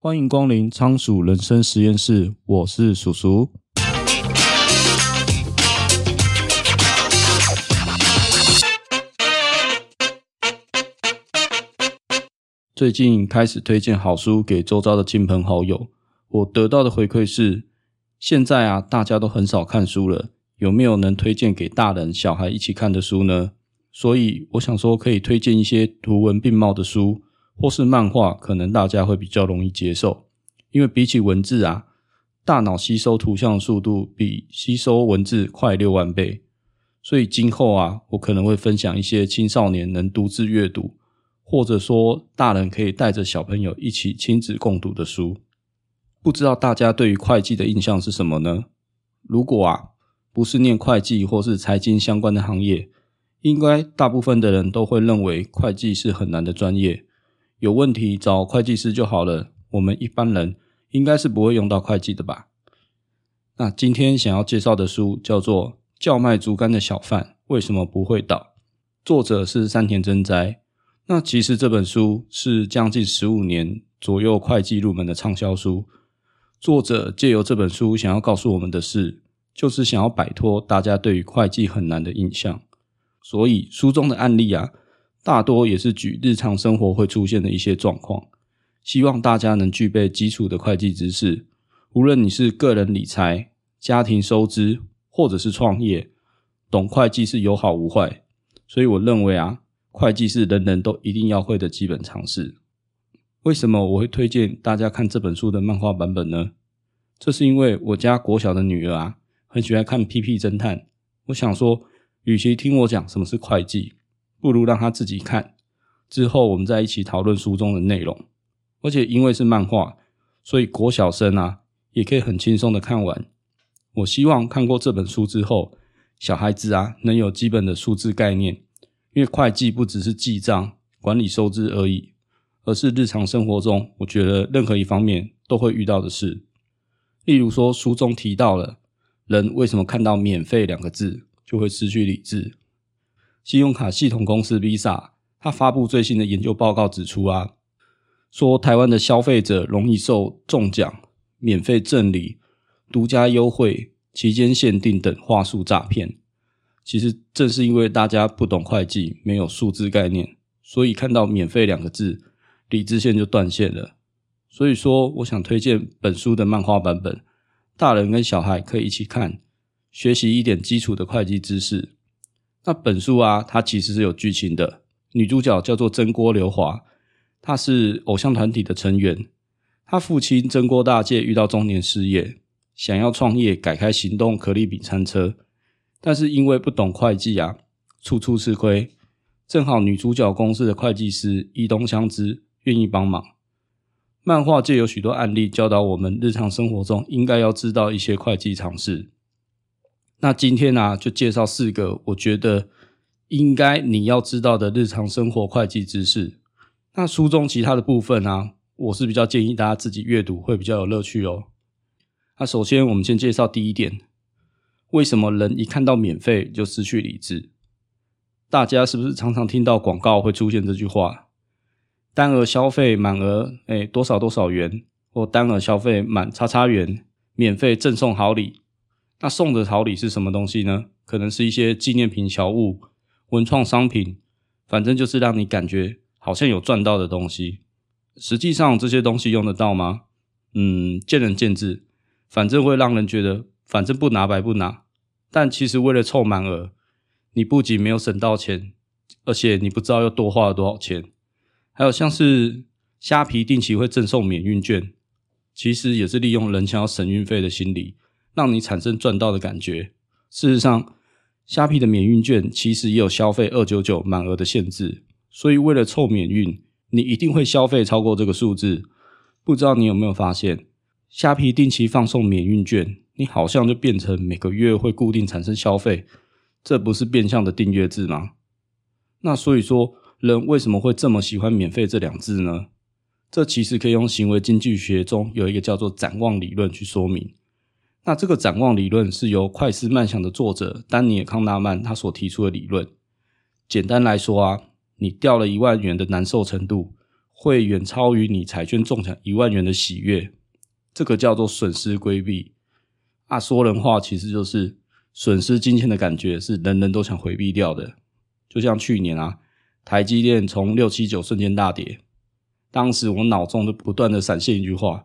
欢迎光临仓鼠人生实验室，我是鼠鼠。最近开始推荐好书给周遭的亲朋好友，我得到的回馈是：现在啊，大家都很少看书了，有没有能推荐给大人小孩一起看的书呢？所以我想说，可以推荐一些图文并茂的书。或是漫画，可能大家会比较容易接受，因为比起文字啊，大脑吸收图像的速度比吸收文字快六万倍，所以今后啊，我可能会分享一些青少年能独自阅读，或者说大人可以带着小朋友一起亲子共读的书。不知道大家对于会计的印象是什么呢？如果啊，不是念会计或是财经相关的行业，应该大部分的人都会认为会计是很难的专业。有问题找会计师就好了。我们一般人应该是不会用到会计的吧？那今天想要介绍的书叫做《叫卖竹竿的小贩为什么不会倒》，作者是山田真哉。那其实这本书是将近十五年左右会计入门的畅销书。作者借由这本书想要告诉我们的是，就是想要摆脱大家对于会计很难的印象。所以书中的案例啊。大多也是举日常生活会出现的一些状况，希望大家能具备基础的会计知识。无论你是个人理财、家庭收支，或者是创业，懂会计是有好无坏。所以我认为啊，会计是人人都一定要会的基本常识。为什么我会推荐大家看这本书的漫画版本呢？这是因为我家国小的女儿啊，很喜欢看《屁屁侦探》。我想说，与其听我讲什么是会计。不如让他自己看，之后我们再一起讨论书中的内容。而且因为是漫画，所以国小生啊也可以很轻松的看完。我希望看过这本书之后，小孩子啊能有基本的数字概念，因为会计不只是记账、管理收支而已，而是日常生活中我觉得任何一方面都会遇到的事。例如说，书中提到了人为什么看到“免费”两个字就会失去理智。信用卡系统公司 Visa，它发布最新的研究报告指出啊，说台湾的消费者容易受中奖、免费赠礼、独家优惠、期间限定等话术诈骗。其实正是因为大家不懂会计，没有数字概念，所以看到“免费”两个字，理智线就断线了。所以说，我想推荐本书的漫画版本，大人跟小孩可以一起看，学习一点基础的会计知识。那本书啊，它其实是有剧情的。女主角叫做真锅流华，她是偶像团体的成员。她父亲真锅大介遇到中年失业，想要创业，改开行动可丽饼餐车，但是因为不懂会计啊，处处吃亏。正好女主角公司的会计师伊东香织愿意帮忙。漫画界有许多案例教导我们，日常生活中应该要知道一些会计常识。那今天呢、啊，就介绍四个我觉得应该你要知道的日常生活会计知识。那书中其他的部分呢、啊，我是比较建议大家自己阅读会比较有乐趣哦。那首先我们先介绍第一点，为什么人一看到免费就失去理智？大家是不是常常听到广告会出现这句话？单额消费满额诶多少多少元，或单额消费满叉叉元，免费赠送好礼。那送的好礼是什么东西呢？可能是一些纪念品、小物、文创商品，反正就是让你感觉好像有赚到的东西。实际上这些东西用得到吗？嗯，见仁见智。反正会让人觉得，反正不拿白不拿。但其实为了凑满额，你不仅没有省到钱，而且你不知道又多花了多少钱。还有像是虾皮定期会赠送免运券，其实也是利用人想要省运费的心理。让你产生赚到的感觉。事实上，虾皮的免运券其实也有消费二九九满额的限制，所以为了凑免运，你一定会消费超过这个数字。不知道你有没有发现，虾皮定期放送免运券，你好像就变成每个月会固定产生消费，这不是变相的订阅制吗？那所以说，人为什么会这么喜欢免费这两字呢？这其实可以用行为经济学中有一个叫做展望理论去说明。那这个展望理论是由《快思慢想》的作者丹尼尔·康纳曼他所提出的理论。简单来说啊，你掉了一万元的难受程度，会远超于你彩券中奖一万元的喜悦。这个叫做损失规避。啊，说人话其实就是损失金钱的感觉是人人都想回避掉的。就像去年啊，台积电从六七九瞬间大跌，当时我脑中就不断的闪现一句话：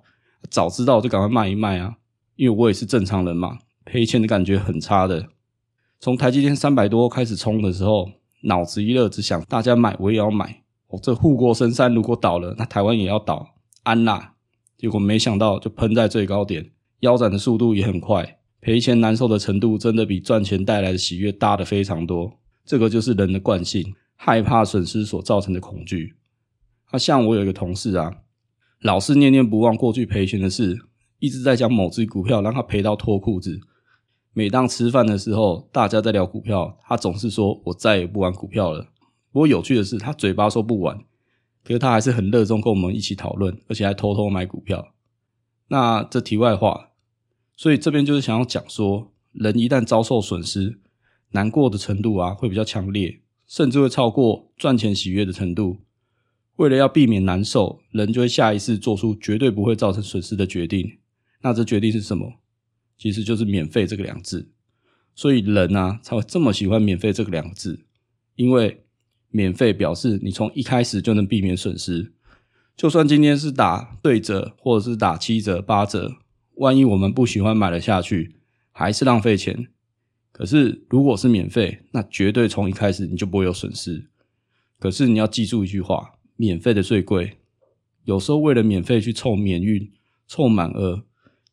早知道就赶快卖一卖啊！因为我也是正常人嘛，赔钱的感觉很差的。从台积电三百多开始冲的时候，脑子一热，只想大家买，我也要买。哦，这护国神山如果倒了，那台湾也要倒，安啦。结果没想到就喷在最高点，腰斩的速度也很快，赔钱难受的程度真的比赚钱带来的喜悦大得非常多。这个就是人的惯性，害怕损失所造成的恐惧。那像我有一个同事啊，老是念念不忘过去赔钱的事，一直在讲某只股票让他赔到脱裤子。每当吃饭的时候，大家在聊股票，他总是说：“我再也不玩股票了。”不过有趣的是，他嘴巴说不玩，可是他还是很热衷跟我们一起讨论，而且还偷偷买股票。那这题外话，所以这边就是想要讲说，人一旦遭受损失，难过的程度啊会比较强烈，甚至会超过赚钱喜悦的程度。为了要避免难受，人就会下意识做出绝对不会造成损失的决定。那这决定是什么？其实就是免费这个两字，所以人啊才会这么喜欢免费这个两字，因为免费表示你从一开始就能避免损失。就算今天是打对折或者是打七折八折，万一我们不喜欢买了下去，还是浪费钱。可是如果是免费，那绝对从一开始你就不会有损失。可是你要记住一句话：免费的最贵。有时候为了免费去凑免运、凑满额。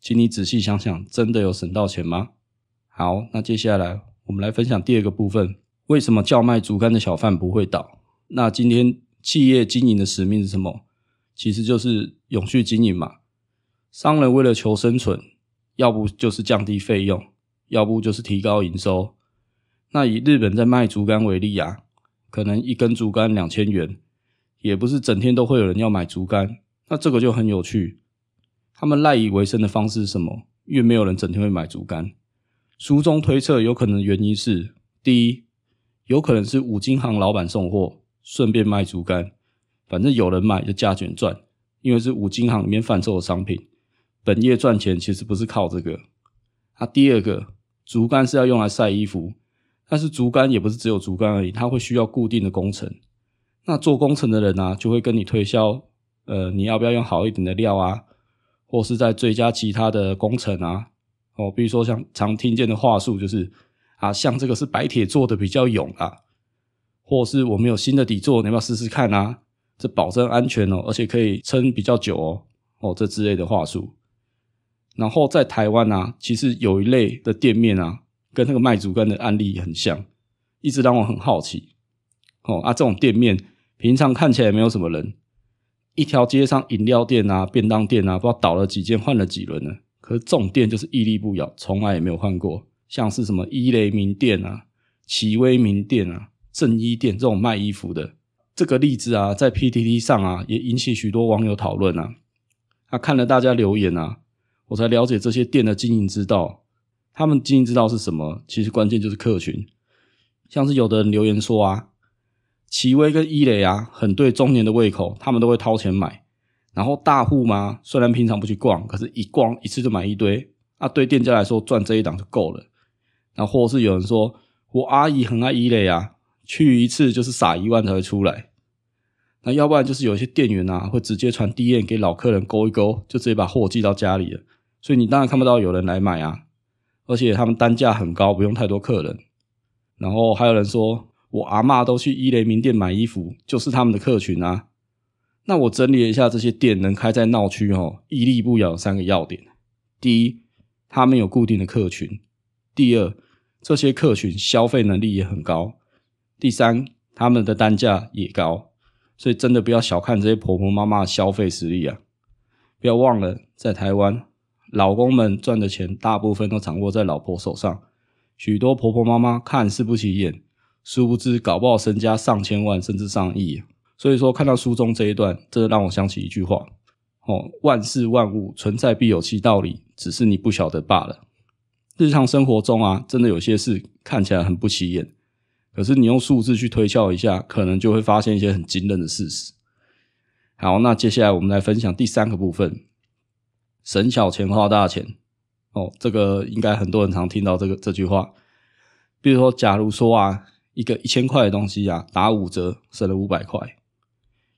请你仔细想想，真的有省到钱吗？好，那接下来我们来分享第二个部分：为什么叫卖竹竿的小贩不会倒？那今天企业经营的使命是什么？其实就是永续经营嘛。商人为了求生存，要不就是降低费用，要不就是提高营收。那以日本在卖竹竿为例啊，可能一根竹竿两千元，也不是整天都会有人要买竹竿。那这个就很有趣。他们赖以为生的方式是什么？因为没有人整天会买竹竿。书中推测，有可能的原因是：第一，有可能是五金行老板送货，顺便卖竹竿，反正有人买就加卷赚，因为是五金行里面贩售的商品，本业赚钱其实不是靠这个。啊，第二个，竹竿是要用来晒衣服，但是竹竿也不是只有竹竿而已，它会需要固定的工程。那做工程的人呢、啊，就会跟你推销，呃，你要不要用好一点的料啊？或是在追加其他的工程啊，哦，比如说像常听见的话术就是啊，像这个是白铁做的比较勇啊，或是我们有新的底座，你要不要试试看啊？这保证安全哦，而且可以撑比较久哦，哦，这之类的话术。然后在台湾啊，其实有一类的店面啊，跟那个卖竹竿的案例很像，一直让我很好奇。哦啊，这种店面平常看起来没有什么人。一条街上，饮料店啊、便当店啊，不知道倒了几间，换了几轮呢。可是这种店就是屹立不摇，从来也没有换过。像是什么伊雷名店啊、奇威名店啊、正一店这种卖衣服的，这个例子啊，在 PTT 上啊，也引起许多网友讨论啊。啊，看了大家留言啊，我才了解这些店的经营之道。他们经营之道是什么？其实关键就是客群。像是有的人留言说啊。奇威跟伊雷啊，很对中年的胃口，他们都会掏钱买。然后大户嘛，虽然平常不去逛，可是一逛一次就买一堆。啊，对店家来说赚这一档就够了。然后或是有人说，我阿姨很爱伊雷啊，去一次就是撒一万才会出来。那要不然就是有一些店员啊，会直接传 DM 给老客人勾一勾，就直接把货寄到家里了。所以你当然看不到有人来买啊。而且他们单价很高，不用太多客人。然后还有人说。我阿嬷都去伊雷名店买衣服，就是他们的客群啊。那我整理了一下这些店能开在闹区哦，屹立不摇三个要点：第一，他们有固定的客群；第二，这些客群消费能力也很高；第三，他们的单价也高。所以真的不要小看这些婆婆妈妈的消费实力啊！不要忘了，在台湾，老公们赚的钱大部分都掌握在老婆手上，许多婆婆妈妈看似不起眼。殊不知，搞不好身家上千万甚至上亿。所以说，看到书中这一段，这让我想起一句话：哦，万事万物存在必有其道理，只是你不晓得罢了。日常生活中啊，真的有些事看起来很不起眼，可是你用数字去推敲一下，可能就会发现一些很惊人的事实。好，那接下来我们来分享第三个部分：省小钱花大钱。哦，这个应该很多人常听到这个这句话。比如说，假如说啊，一个一千块的东西啊，打五折，省了五百块。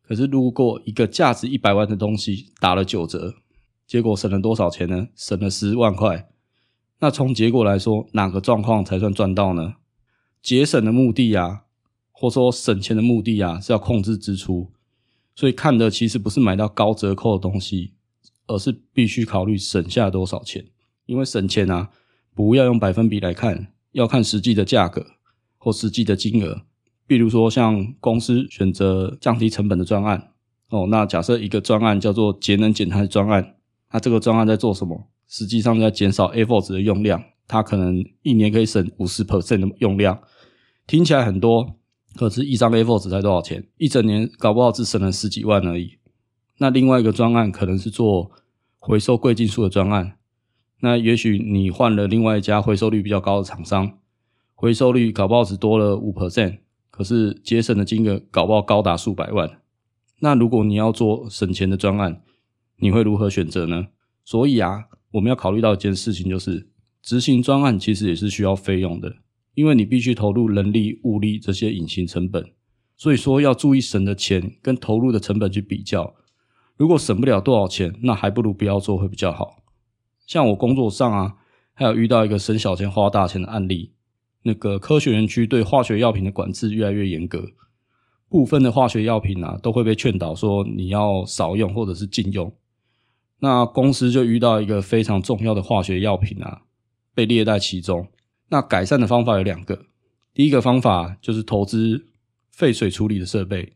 可是，如果一个价值一百万的东西打了九折，结果省了多少钱呢？省了十万块。那从结果来说，哪个状况才算赚到呢？节省的目的啊，或说省钱的目的啊，是要控制支出。所以看的其实不是买到高折扣的东西，而是必须考虑省下多少钱。因为省钱啊，不要用百分比来看，要看实际的价格或实际的金额。比如说，像公司选择降低成本的专案哦，那假设一个专案叫做节能减碳专案，那这个专案在做什么？实际上在减少 A4 纸的用量，它可能一年可以省五十 percent 的用量，听起来很多，可是一张 A4 纸才多少钱？一整年搞不好只省了十几万而已。那另外一个专案可能是做回收贵金属的专案，那也许你换了另外一家回收率比较高的厂商，回收率搞不好只多了五 percent。可是节省的金额搞不好高达数百万，那如果你要做省钱的专案，你会如何选择呢？所以啊，我们要考虑到一件事情，就是执行专案其实也是需要费用的，因为你必须投入人力、物力这些隐形成本。所以说要注意省的钱跟投入的成本去比较，如果省不了多少钱，那还不如不要做会比较好。像我工作上啊，还有遇到一个省小钱花大钱的案例。那个科学园区对化学药品的管制越来越严格，部分的化学药品啊都会被劝导说你要少用或者是禁用。那公司就遇到一个非常重要的化学药品啊被列在其中。那改善的方法有两个，第一个方法就是投资废水处理的设备，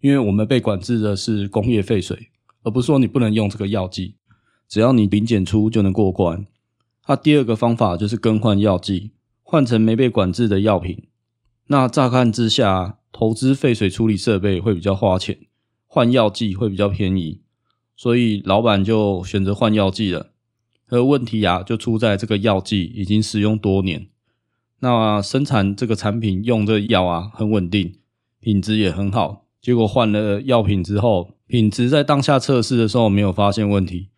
因为我们被管制的是工业废水，而不是说你不能用这个药剂，只要你零检出就能过关。那第二个方法就是更换药剂。换成没被管制的药品，那乍看之下，投资废水处理设备会比较花钱，换药剂会比较便宜，所以老板就选择换药剂了。而问题啊，就出在这个药剂已经使用多年，那生产这个产品用这药啊很稳定，品质也很好，结果换了药品之后，品质在当下测试的时候没有发现问题。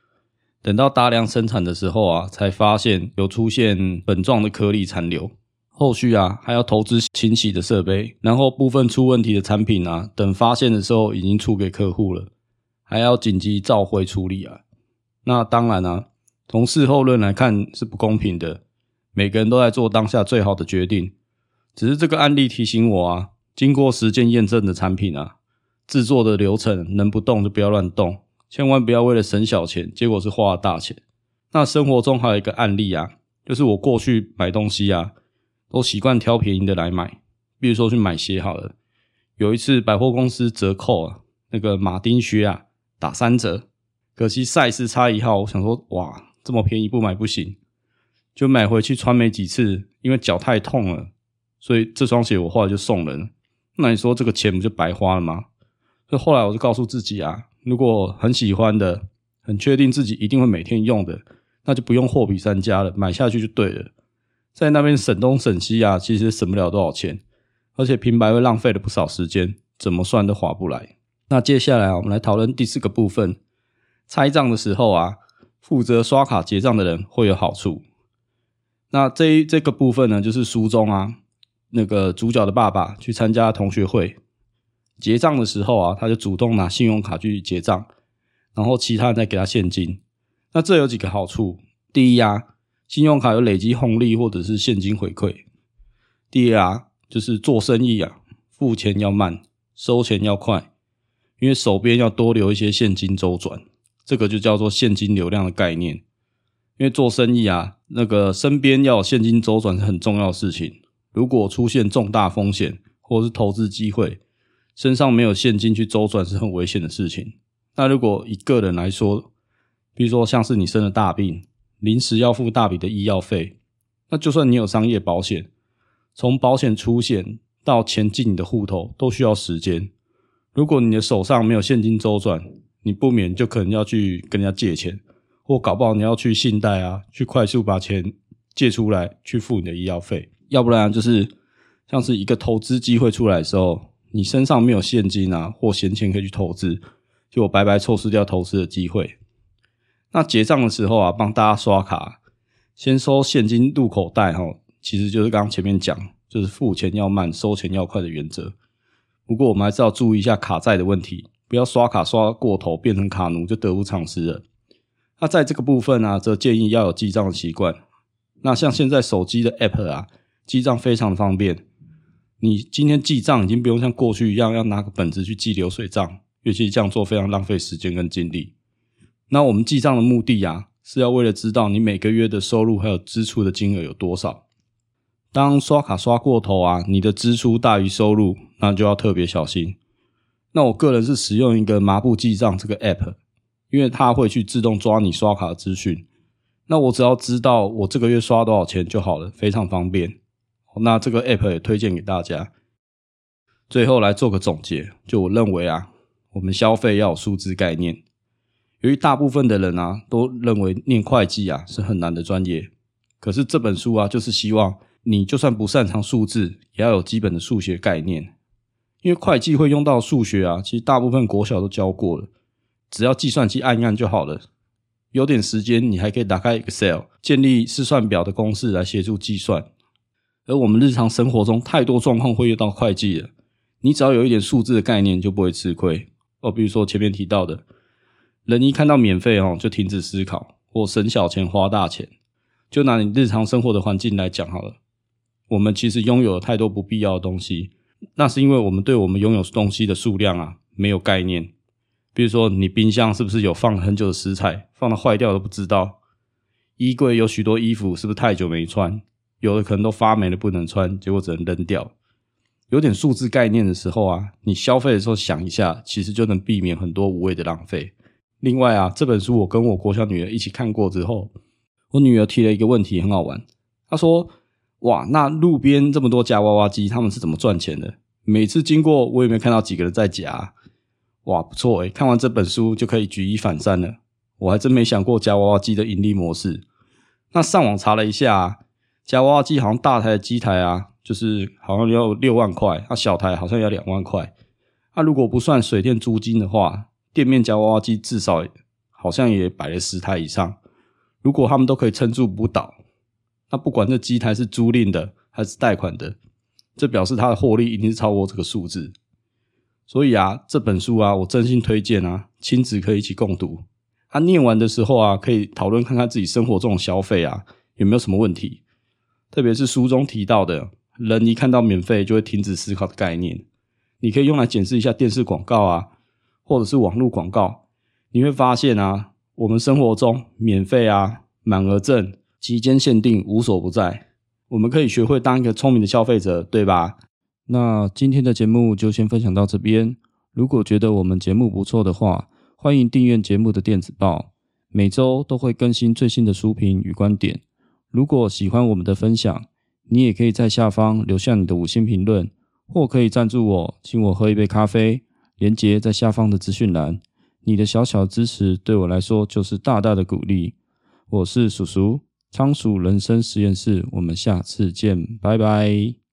等到大量生产的时候啊，才发现有出现粉状的颗粒残留。后续啊，还要投资清洗的设备，然后部分出问题的产品啊，等发现的时候已经出给客户了，还要紧急召回处理啊。那当然啊，从事后论来看是不公平的，每个人都在做当下最好的决定。只是这个案例提醒我啊，经过实践验证的产品啊，制作的流程能不动就不要乱动。千万不要为了省小钱，结果是花了大钱。那生活中还有一个案例啊，就是我过去买东西啊，都习惯挑便宜的来买。比如说去买鞋好了，有一次百货公司折扣啊，那个马丁靴啊打三折，可惜 size 差一号，我想说哇，这么便宜不买不行，就买回去穿没几次，因为脚太痛了，所以这双鞋我后来就送人。那你说这个钱不就白花了吗？所以后来我就告诉自己啊。如果很喜欢的，很确定自己一定会每天用的，那就不用货比三家了，买下去就对了。在那边省东省西啊，其实省不了多少钱，而且平白会浪费了不少时间，怎么算都划不来。那接下来啊，我们来讨论第四个部分，拆账的时候啊，负责刷卡结账的人会有好处。那这这个部分呢，就是书中啊，那个主角的爸爸去参加同学会。结账的时候啊，他就主动拿信用卡去结账，然后其他人再给他现金。那这有几个好处：第一啊，信用卡有累积红利或者是现金回馈；第二啊，就是做生意啊，付钱要慢，收钱要快，因为手边要多留一些现金周转，这个就叫做现金流量的概念。因为做生意啊，那个身边要有现金周转是很重要的事情。如果出现重大风险或者是投资机会，身上没有现金去周转是很危险的事情。那如果一个人来说，比如说像是你生了大病，临时要付大笔的医药费，那就算你有商业保险，从保险出险到钱进你的户头都需要时间。如果你的手上没有现金周转，你不免就可能要去跟人家借钱，或搞不好你要去信贷啊，去快速把钱借出来去付你的医药费。要不然就是像是一个投资机会出来的时候。你身上没有现金啊，或闲钱可以去投资，就白白错失掉投资的机会。那结账的时候啊，帮大家刷卡，先收现金入口袋哈，其实就是刚刚前面讲，就是付钱要慢，收钱要快的原则。不过我们还是要注意一下卡债的问题，不要刷卡刷过头，变成卡奴就得不偿失了。那在这个部分啊，则建议要有记账的习惯。那像现在手机的 App 啊，记账非常的方便。你今天记账已经不用像过去一样要拿个本子去记流水账，尤其这样做非常浪费时间跟精力。那我们记账的目的啊，是要为了知道你每个月的收入还有支出的金额有多少。当刷卡刷过头啊，你的支出大于收入，那就要特别小心。那我个人是使用一个麻布记账这个 App，因为它会去自动抓你刷卡的资讯。那我只要知道我这个月刷多少钱就好了，非常方便。那这个 App 也推荐给大家。最后来做个总结，就我认为啊，我们消费要有数字概念。由于大部分的人啊都认为念会计啊是很难的专业，可是这本书啊就是希望你就算不擅长数字，也要有基本的数学概念。因为会计会用到数学啊，其实大部分国小都教过了，只要计算机按一按就好了。有点时间，你还可以打开 Excel，建立试算表的公式来协助计算。而我们日常生活中太多状况会遇到会计了，你只要有一点数字的概念，就不会吃亏哦。比如说前面提到的，人一看到免费哦，就停止思考或省小钱花大钱。就拿你日常生活的环境来讲好了，我们其实拥有了太多不必要的东西，那是因为我们对我们拥有东西的数量啊没有概念。比如说，你冰箱是不是有放很久的食材，放到坏掉都不知道？衣柜有许多衣服，是不是太久没穿？有的可能都发霉了，不能穿，结果只能扔掉。有点数字概念的时候啊，你消费的时候想一下，其实就能避免很多无谓的浪费。另外啊，这本书我跟我国小女儿一起看过之后，我女儿提了一个问题，很好玩。她说：“哇，那路边这么多夹娃娃机，他们是怎么赚钱的？每次经过，我有没有看到几个人在夹？哇，不错诶，看完这本书就可以举一反三了。我还真没想过夹娃娃机的盈利模式。那上网查了一下。”夹娃娃机好像大台的机台啊，就是好像要六万块，啊小台好像要两万块。那如果不算水电租金的话，店面夹娃娃机至少好像也摆了十台以上。如果他们都可以撑住不倒，那不管这机台是租赁的还是贷款的，这表示它的获利一定是超过这个数字。所以啊，这本书啊，我真心推荐啊，亲子可以一起共读。他、啊、念完的时候啊，可以讨论看看自己生活中的消费啊，有没有什么问题。特别是书中提到的，人一看到免费就会停止思考的概念，你可以用来检视一下电视广告啊，或者是网络广告，你会发现啊，我们生活中免费啊、满额赠、期间限定无所不在。我们可以学会当一个聪明的消费者，对吧？那今天的节目就先分享到这边。如果觉得我们节目不错的话，欢迎订阅节目的电子报，每周都会更新最新的书评与观点。如果喜欢我们的分享，你也可以在下方留下你的五星评论，或可以赞助我，请我喝一杯咖啡。连接在下方的资讯栏。你的小小支持对我来说就是大大的鼓励。我是鼠鼠，仓鼠人生实验室，我们下次见，拜拜。